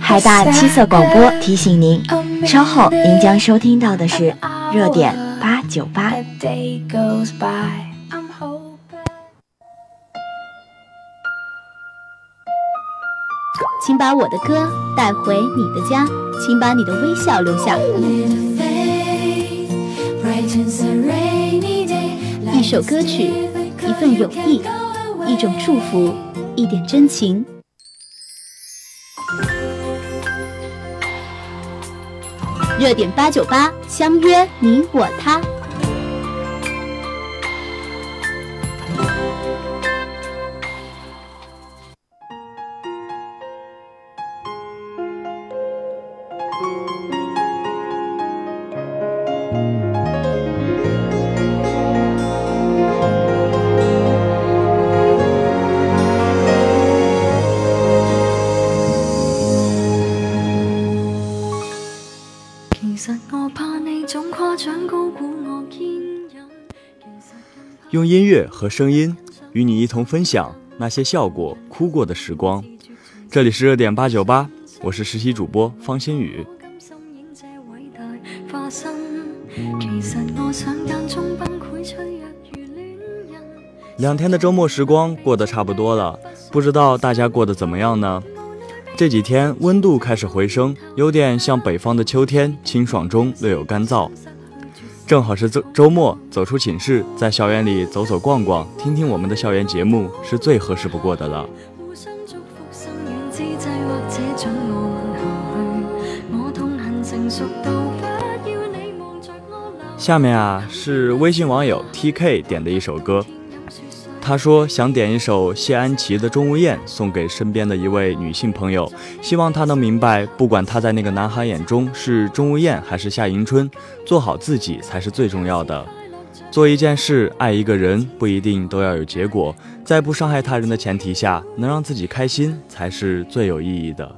海大七色广播提醒您，稍后您将收听到的是热点八九八。请把我的歌带回你的家，请把你的微笑留下。一首歌曲，一份友谊，一种祝福，一点真情。热点八九八，相约你我他。用音乐和声音与你一同分享那些笑过、哭过的时光。这里是热点八九八，我是实习主播方新宇。两天的周末时光过得差不多了，不知道大家过得怎么样呢？这几天温度开始回升，有点像北方的秋天，清爽中略有干燥。正好是周周末，走出寝室，在校园里走走逛逛，听听我们的校园节目，是最合适不过的了。下面啊，是微信网友 T K 点的一首歌。他说想点一首谢安琪的《钟无艳》送给身边的一位女性朋友，希望她能明白，不管她在那个男孩眼中是钟无艳还是夏迎春，做好自己才是最重要的。做一件事，爱一个人，不一定都要有结果，在不伤害他人的前提下，能让自己开心才是最有意义的。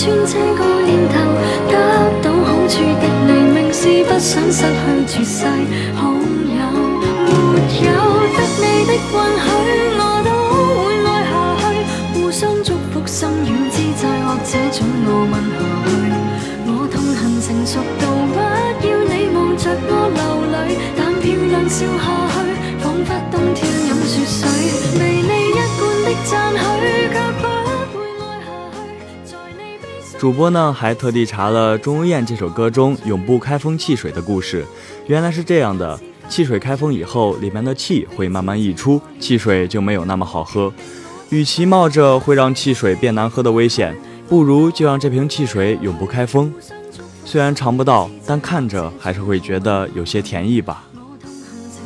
穿这个念头，得到好处的黎明，是不想失去绝世好友。没有得你的允许，我都会爱下去。互相祝福，心软之际，或者准我问下去。我痛恨成熟到不要你望着我流泪，但漂亮笑下。主播呢还特地查了钟无艳这首歌中永不开封汽水的故事。原来是这样的汽水开封以后里面的气会慢慢溢出汽水就没有那么好喝。与其冒着会让汽水变难喝的危险不如就让这瓶汽水永不开封。虽然尝不到但看着还是会觉得有些甜意吧。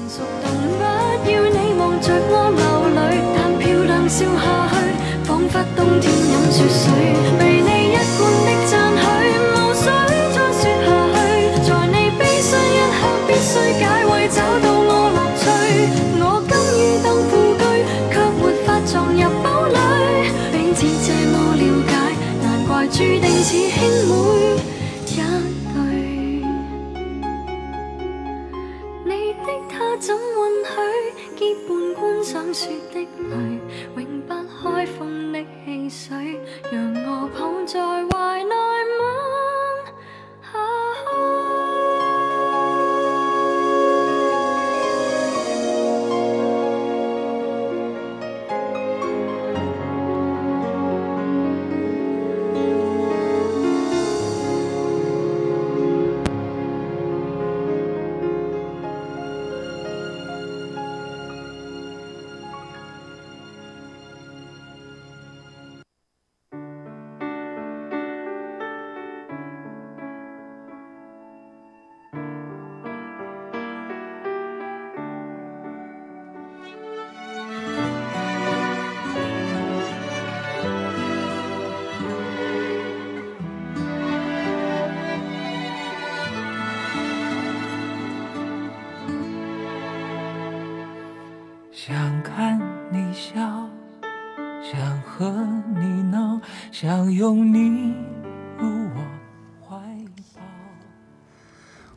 我要你望着我流泪但下去仿佛冬天饮雪水。去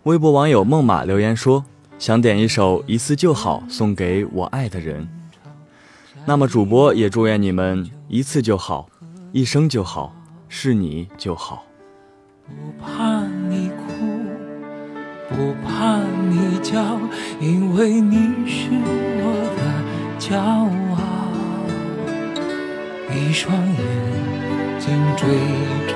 微博网友梦马留言说：“想点一首《一次就好》送给我爱的人。”那么主播也祝愿你们一次就好，一生就好，是你就好。不怕你哭，不怕你叫，因为你是我的骄傲。一双眼睛追着，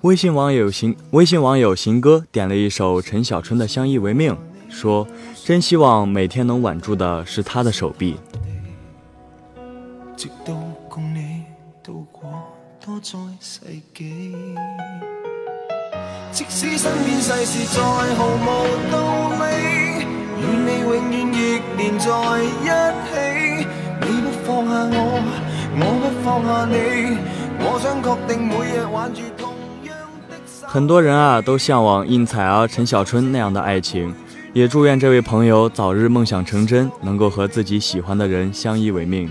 微信网友行微信网友行哥点了一首陈小春的《相依为命》，说：“真希望每天能挽住的是他的手臂。”即使身边世事再毫无道理，与你永远亦连在一起。你不放下我，我不放下你，我想确定每日挽住。很多人啊都向往应采儿、陈小春那样的爱情，也祝愿这位朋友早日梦想成真，能够和自己喜欢的人相依为命。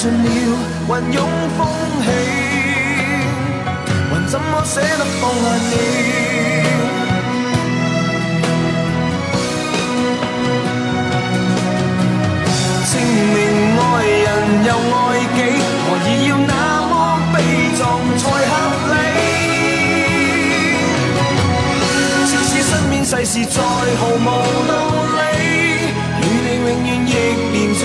尽了云涌风起，还怎么舍得放下你？证明爱人又爱己，何以要那么悲壮才合理？即使身边世事再毫无道理，与你永远亦连在。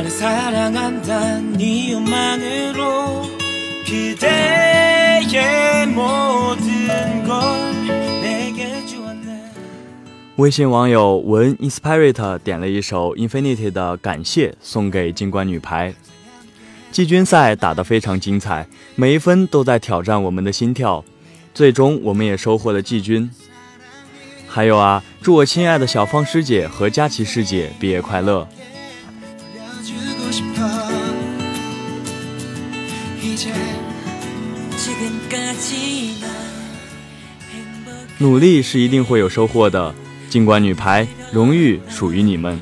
나를 사랑한다는 이유만으로 그대의 모든 걸 내게 주었네 微信网友文 inspirit 点了一首 Infinity 的感谢送给金冠女排。季军赛打得非常精彩，每一分都在挑战我们的心跳，最终我们也收获了季军。还有啊，祝我亲爱的小芳师姐和佳琪师姐毕业快乐！ 努力是一定会有收获的，尽管女排荣誉属于你们。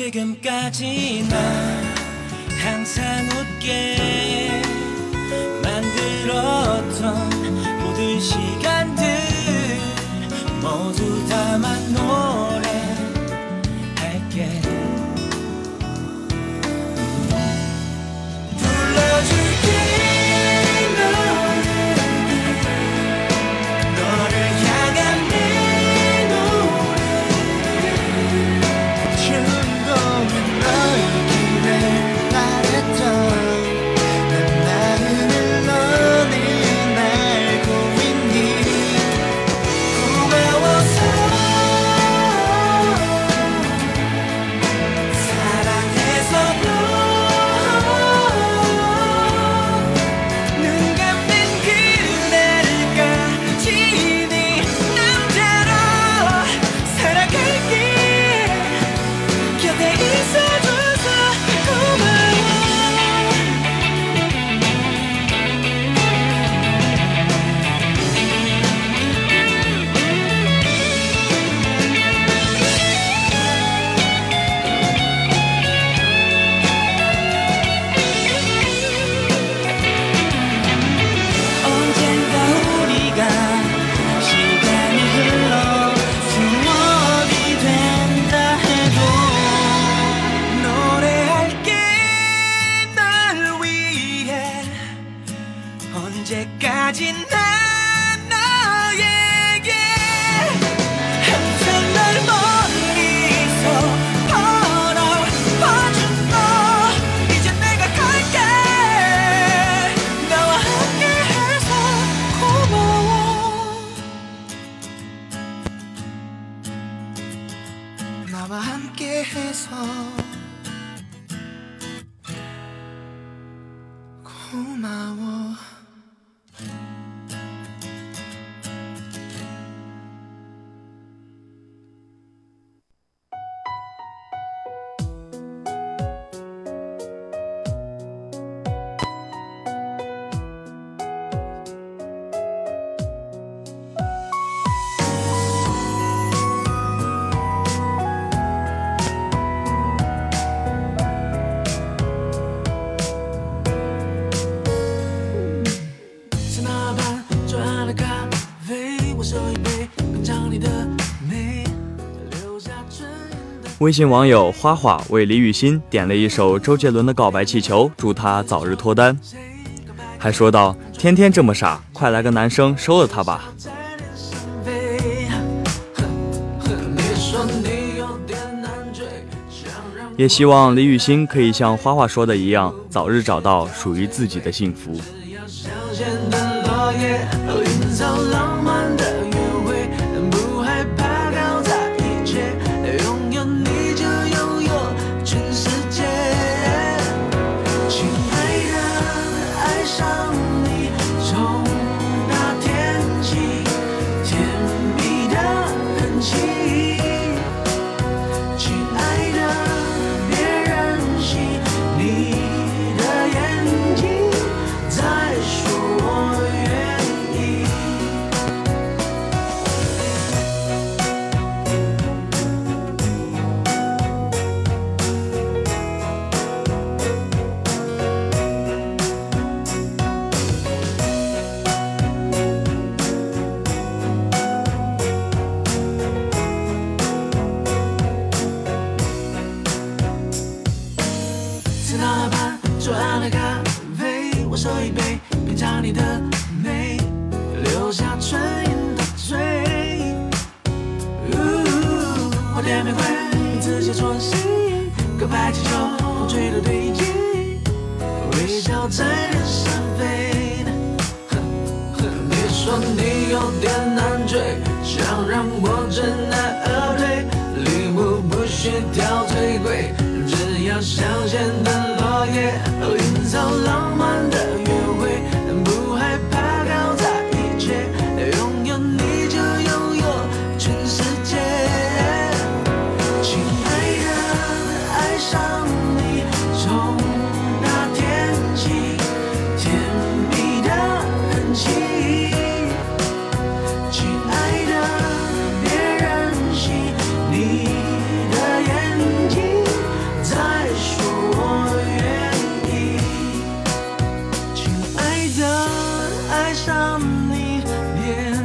지금까지 나 항상 웃게 만들었던 모든 시간들 모두 담아놓은 imagine that 微信网友花花为李雨欣点了一首周杰伦的《告白气球》，祝她早日脱单，还说道：“天天这么傻，快来个男生收了他吧。”也希望李雨欣可以像花花说的一样，早日找到属于自己的幸福。自己创新，各派气球风吹到堆积微笑在天上飞。你说你有点难追，想让我知难而退。礼物不需挑最贵，只要香榭的落叶喔，营造浪漫。让你别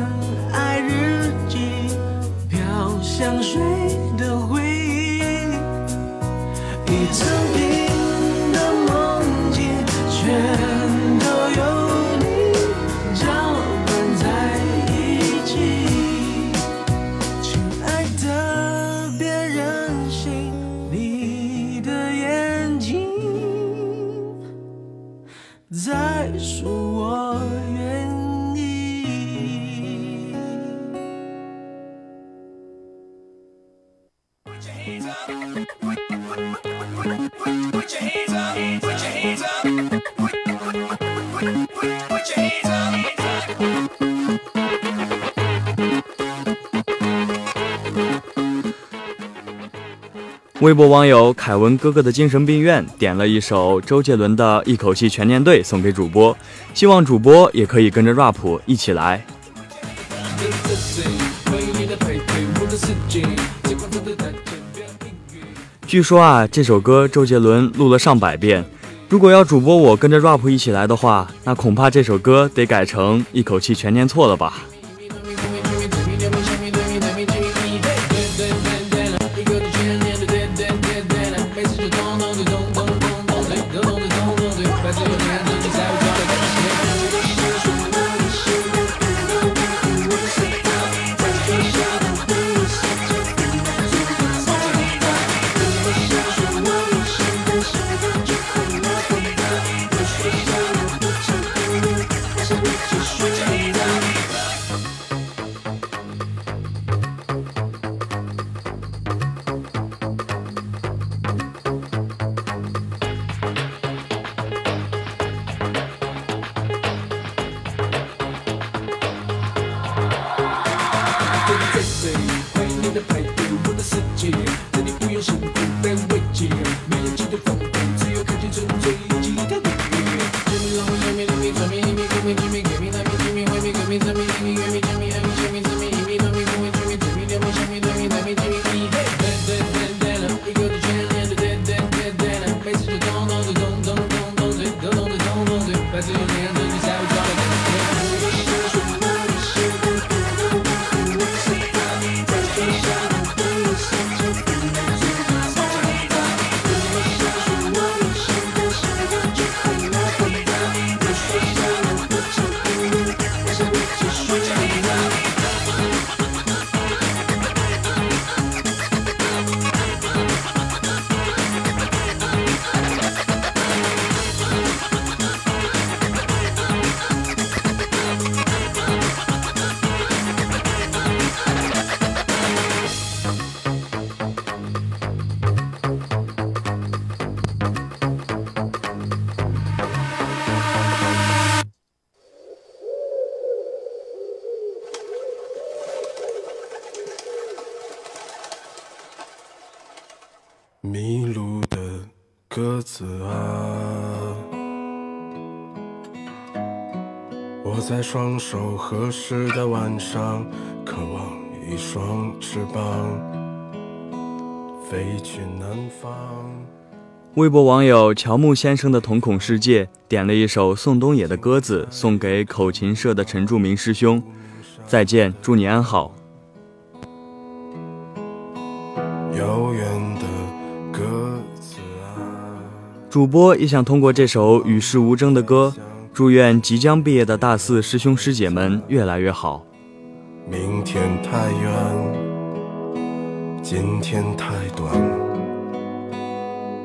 微博网友凯文哥哥的精神病院点了一首周杰伦的《一口气全念对》送给主播，希望主播也可以跟着 rap 一起来。据说啊，这首歌周杰伦录了上百遍，如果要主播我跟着 rap 一起来的话，那恐怕这首歌得改成一口气全念错了吧。双手合十的晚上，渴望一双翅膀，飞去南方。微博网友乔木先生的瞳孔世界点了一首宋冬野的鸽子，送给口琴社的陈柱明师兄。再见，祝你安好。遥远的鸽子啊，主播也想通过这首与世无争的歌，祝愿即将毕业的大四师兄师姐们越来越好。明天太远，今天太短。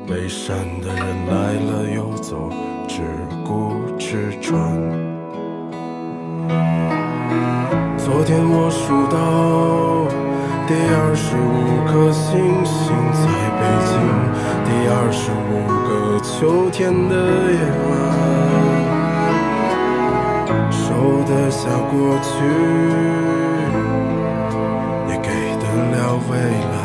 背山的人来了又走，只顾吃穿。昨天我数到第二十五颗星星在北京，第二十五个秋天的夜晚，得下过去，也给得了未来。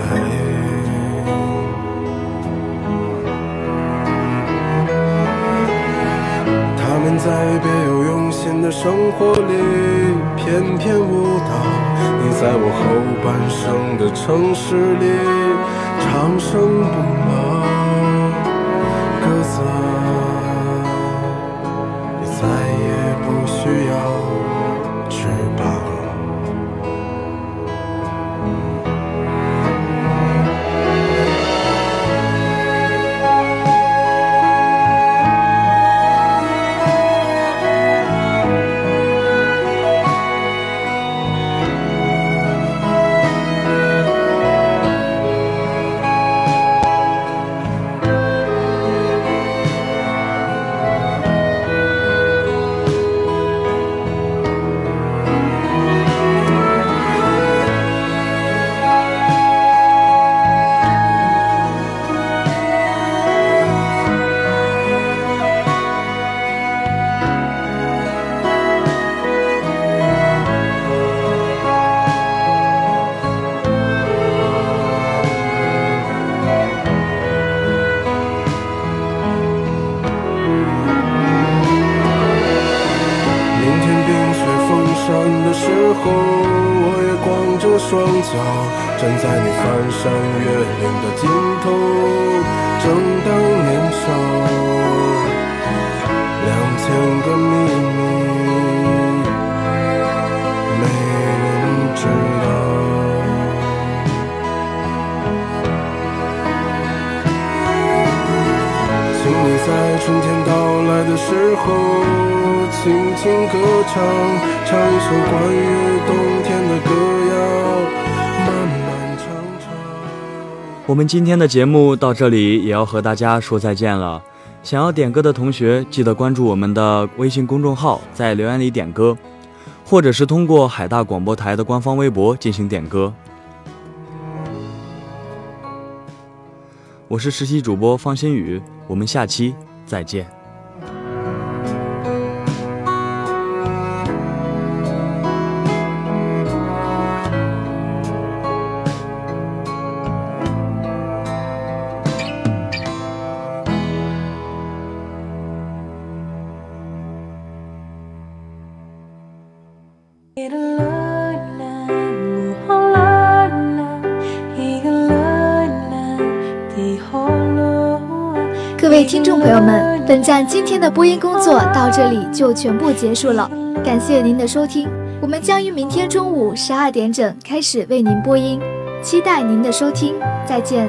他们在别有用心的生活里翩翩舞蹈，你在我后半生的城市里长生不唱，唱一首关于冬天的歌谣。我们今天的节目到这里也要和大家说再见了。想要点歌的同学，记得关注我们的微信公众号，在留言里点歌，或者是通过海大广播台的官方微博进行点歌。我是实习主播方新宇，我们下期再见。听众朋友们，本站今天的播音工作到这里就全部结束了，感谢您的收听。我们将于明天中午十二点整开始为您播音，期待您的收听，再见。